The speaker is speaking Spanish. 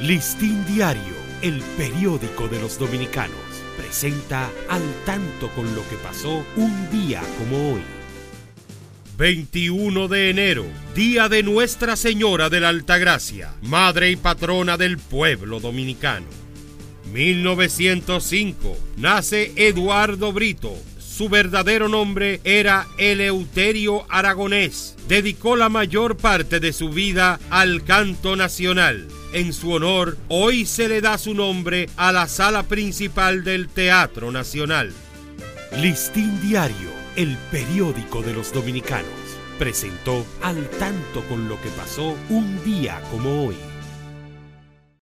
Listín Diario, el periódico de los dominicanos, presenta al tanto con lo que pasó un día como hoy. 21 de enero, día de Nuestra Señora de la Altagracia, madre y patrona del pueblo dominicano. 1905, nace Eduardo Brito. Su verdadero nombre era Eleuterio Aragonés. Dedicó la mayor parte de su vida al canto nacional en su honor, hoy se le da su nombre a la sala principal del Teatro Nacional. Listín Diario, el periódico de los dominicanos, presentó al tanto con lo que pasó un día como hoy.